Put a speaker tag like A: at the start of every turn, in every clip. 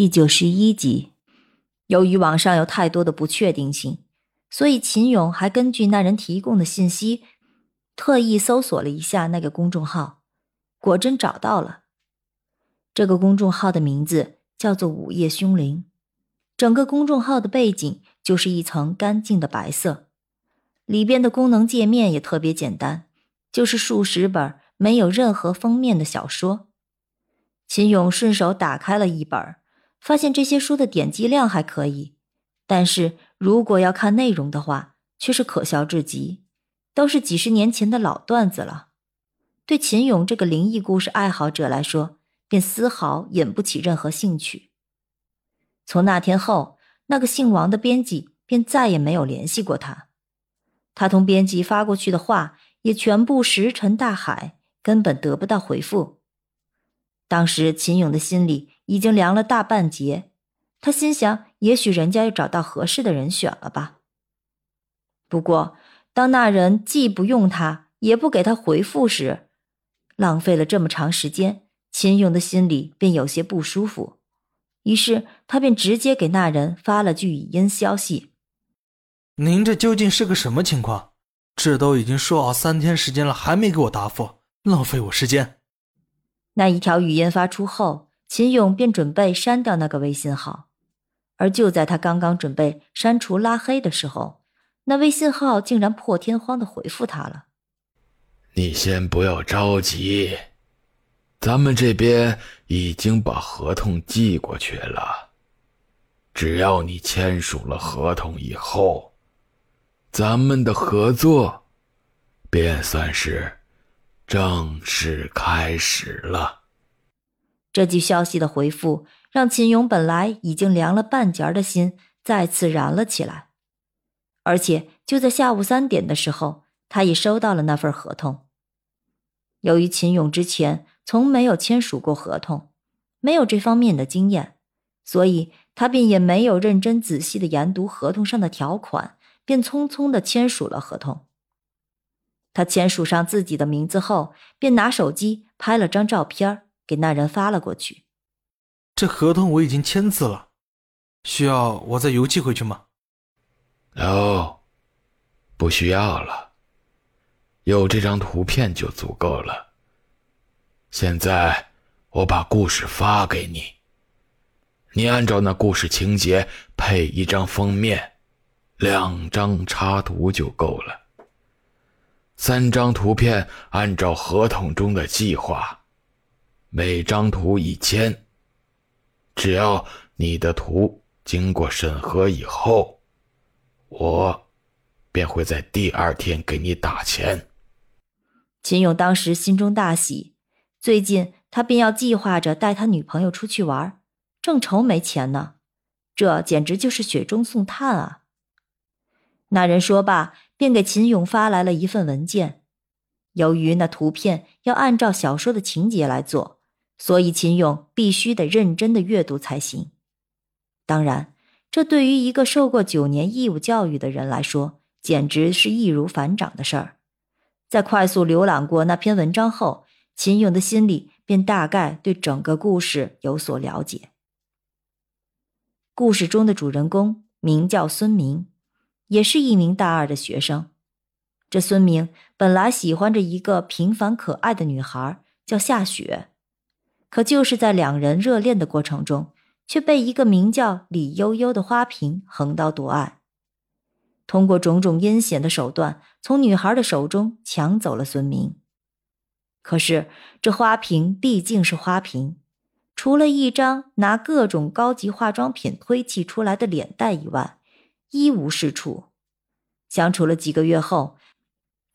A: 第九十一集，由于网上有太多的不确定性，所以秦勇还根据那人提供的信息，特意搜索了一下那个公众号，果真找到了。这个公众号的名字叫做“午夜凶铃”，整个公众号的背景就是一层干净的白色，里边的功能界面也特别简单，就是数十本没有任何封面的小说。秦勇顺手打开了一本。发现这些书的点击量还可以，但是如果要看内容的话，却是可笑至极，都是几十年前的老段子了。对秦勇这个灵异故事爱好者来说，便丝毫引不起任何兴趣。从那天后，那个姓王的编辑便再也没有联系过他，他同编辑发过去的话也全部石沉大海，根本得不到回复。当时秦勇的心里。已经凉了大半截，他心想：也许人家又找到合适的人选了吧。不过，当那人既不用他，也不给他回复时，浪费了这么长时间，秦勇的心里便有些不舒服。于是，他便直接给那人发了句语音消息：“
B: 您这究竟是个什么情况？这都已经说好三天时间了，还没给我答复，浪费我时间。”
A: 那一条语音发出后。秦勇便准备删掉那个微信号，而就在他刚刚准备删除拉黑的时候，那微信号竟然破天荒的回复他了：“
C: 你先不要着急，咱们这边已经把合同寄过去了，只要你签署了合同以后，咱们的合作便算是正式开始了。”
A: 这句消息的回复让秦勇本来已经凉了半截的心再次燃了起来，而且就在下午三点的时候，他已收到了那份合同。由于秦勇之前从没有签署过合同，没有这方面的经验，所以他便也没有认真仔细的研读合同上的条款，便匆匆的签署了合同。他签署上自己的名字后，便拿手机拍了张照片儿给那人发了过去。
B: 这合同我已经签字了，需要我再邮寄回去吗？
C: 哦，不需要了，有这张图片就足够了。现在我把故事发给你，你按照那故事情节配一张封面，两张插图就够了。三张图片按照合同中的计划。每张图一千，只要你的图经过审核以后，我便会在第二天给你打钱。
A: 秦勇当时心中大喜，最近他便要计划着带他女朋友出去玩，正愁没钱呢，这简直就是雪中送炭啊！那人说罢，便给秦勇发来了一份文件。由于那图片要按照小说的情节来做。所以秦勇必须得认真的阅读才行。当然，这对于一个受过九年义务教育的人来说，简直是易如反掌的事儿。在快速浏览过那篇文章后，秦勇的心里便大概对整个故事有所了解。故事中的主人公名叫孙明，也是一名大二的学生。这孙明本来喜欢着一个平凡可爱的女孩，叫夏雪。可就是在两人热恋的过程中，却被一个名叫李悠悠的花瓶横刀夺爱，通过种种阴险的手段，从女孩的手中抢走了孙明。可是这花瓶毕竟是花瓶，除了一张拿各种高级化妆品推砌出来的脸蛋以外，一无是处。相处了几个月后。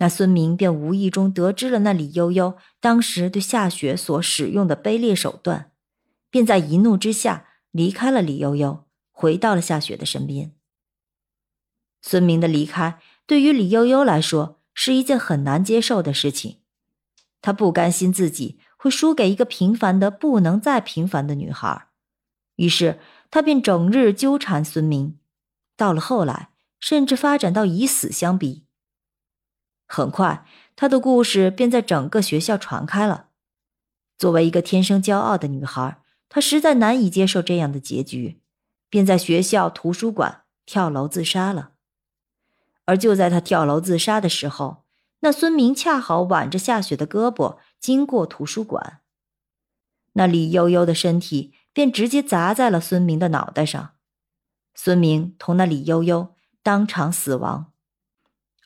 A: 那孙明便无意中得知了那李悠悠当时对夏雪所使用的卑劣手段，便在一怒之下离开了李悠悠，回到了夏雪的身边。孙明的离开对于李悠悠来说是一件很难接受的事情，他不甘心自己会输给一个平凡的不能再平凡的女孩，于是他便整日纠缠孙明，到了后来，甚至发展到以死相逼。很快，她的故事便在整个学校传开了。作为一个天生骄傲的女孩，她实在难以接受这样的结局，便在学校图书馆跳楼自杀了。而就在他跳楼自杀的时候，那孙明恰好挽着夏雪的胳膊经过图书馆，那李悠悠的身体便直接砸在了孙明的脑袋上，孙明同那李悠悠当场死亡，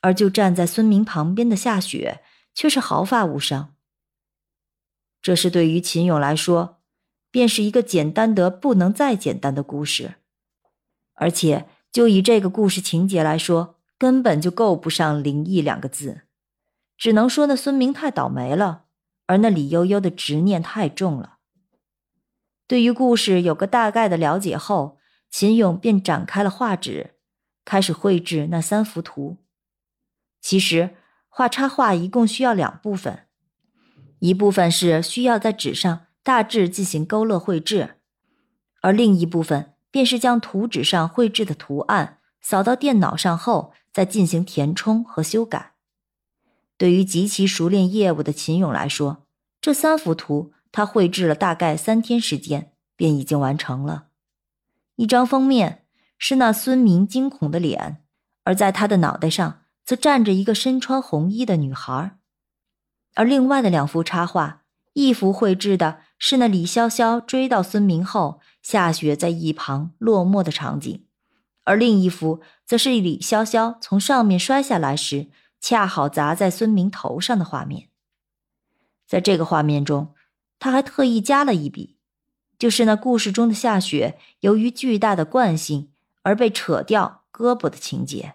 A: 而就站在孙明旁边的夏雪却是毫发无伤。这是对于秦勇来说，便是一个简单得不能再简单的故事，而且就以这个故事情节来说。根本就够不上灵异两个字，只能说那孙明太倒霉了，而那李悠悠的执念太重了。对于故事有个大概的了解后，秦勇便展开了画纸，开始绘制那三幅图。其实画插画一共需要两部分，一部分是需要在纸上大致进行勾勒绘制，而另一部分便是将图纸上绘制的图案扫到电脑上后。再进行填充和修改。对于极其熟练业务的秦勇来说，这三幅图他绘制了大概三天时间便已经完成了。一张封面是那孙明惊恐的脸，而在他的脑袋上则站着一个身穿红衣的女孩。而另外的两幅插画，一幅绘制的是那李潇潇追到孙明后，夏雪在一旁落寞的场景。而另一幅则是李潇潇从上面摔下来时，恰好砸在孙明头上的画面。在这个画面中，他还特意加了一笔，就是那故事中的夏雪由于巨大的惯性而被扯掉胳膊的情节。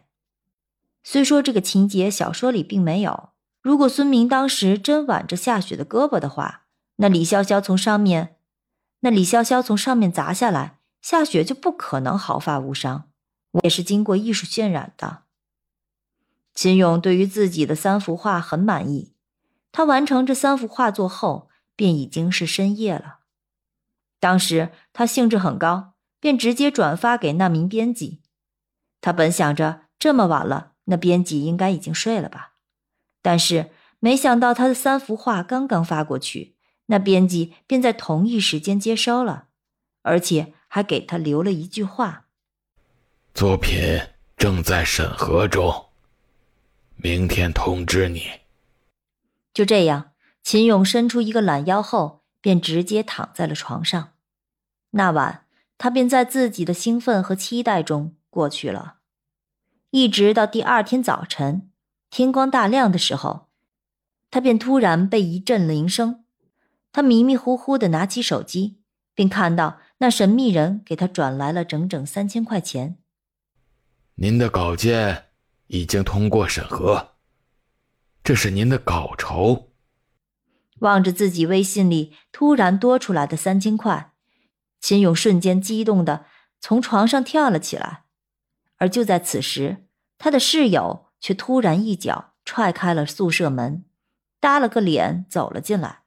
A: 虽说这个情节小说里并没有，如果孙明当时真挽着夏雪的胳膊的话，那李潇潇从上面，那李潇潇从上面砸下来，夏雪就不可能毫发无伤。我也是经过艺术渲染的。秦勇对于自己的三幅画很满意，他完成这三幅画作后，便已经是深夜了。当时他兴致很高，便直接转发给那名编辑。他本想着这么晚了，那编辑应该已经睡了吧，但是没想到他的三幅画刚刚发过去，那编辑便在同一时间接收了，而且还给他留了一句话。
C: 作品正在审核中，明天通知你。
A: 就这样，秦勇伸出一个懒腰后，便直接躺在了床上。那晚，他便在自己的兴奋和期待中过去了，一直到第二天早晨天光大亮的时候，他便突然被一阵铃声。他迷迷糊糊的拿起手机，并看到那神秘人给他转来了整整三千块钱。
C: 您的稿件已经通过审核，这是您的稿酬。
A: 望着自己微信里突然多出来的三千块，秦勇瞬间激动的从床上跳了起来。而就在此时，他的室友却突然一脚踹开了宿舍门，搭了个脸走了进来。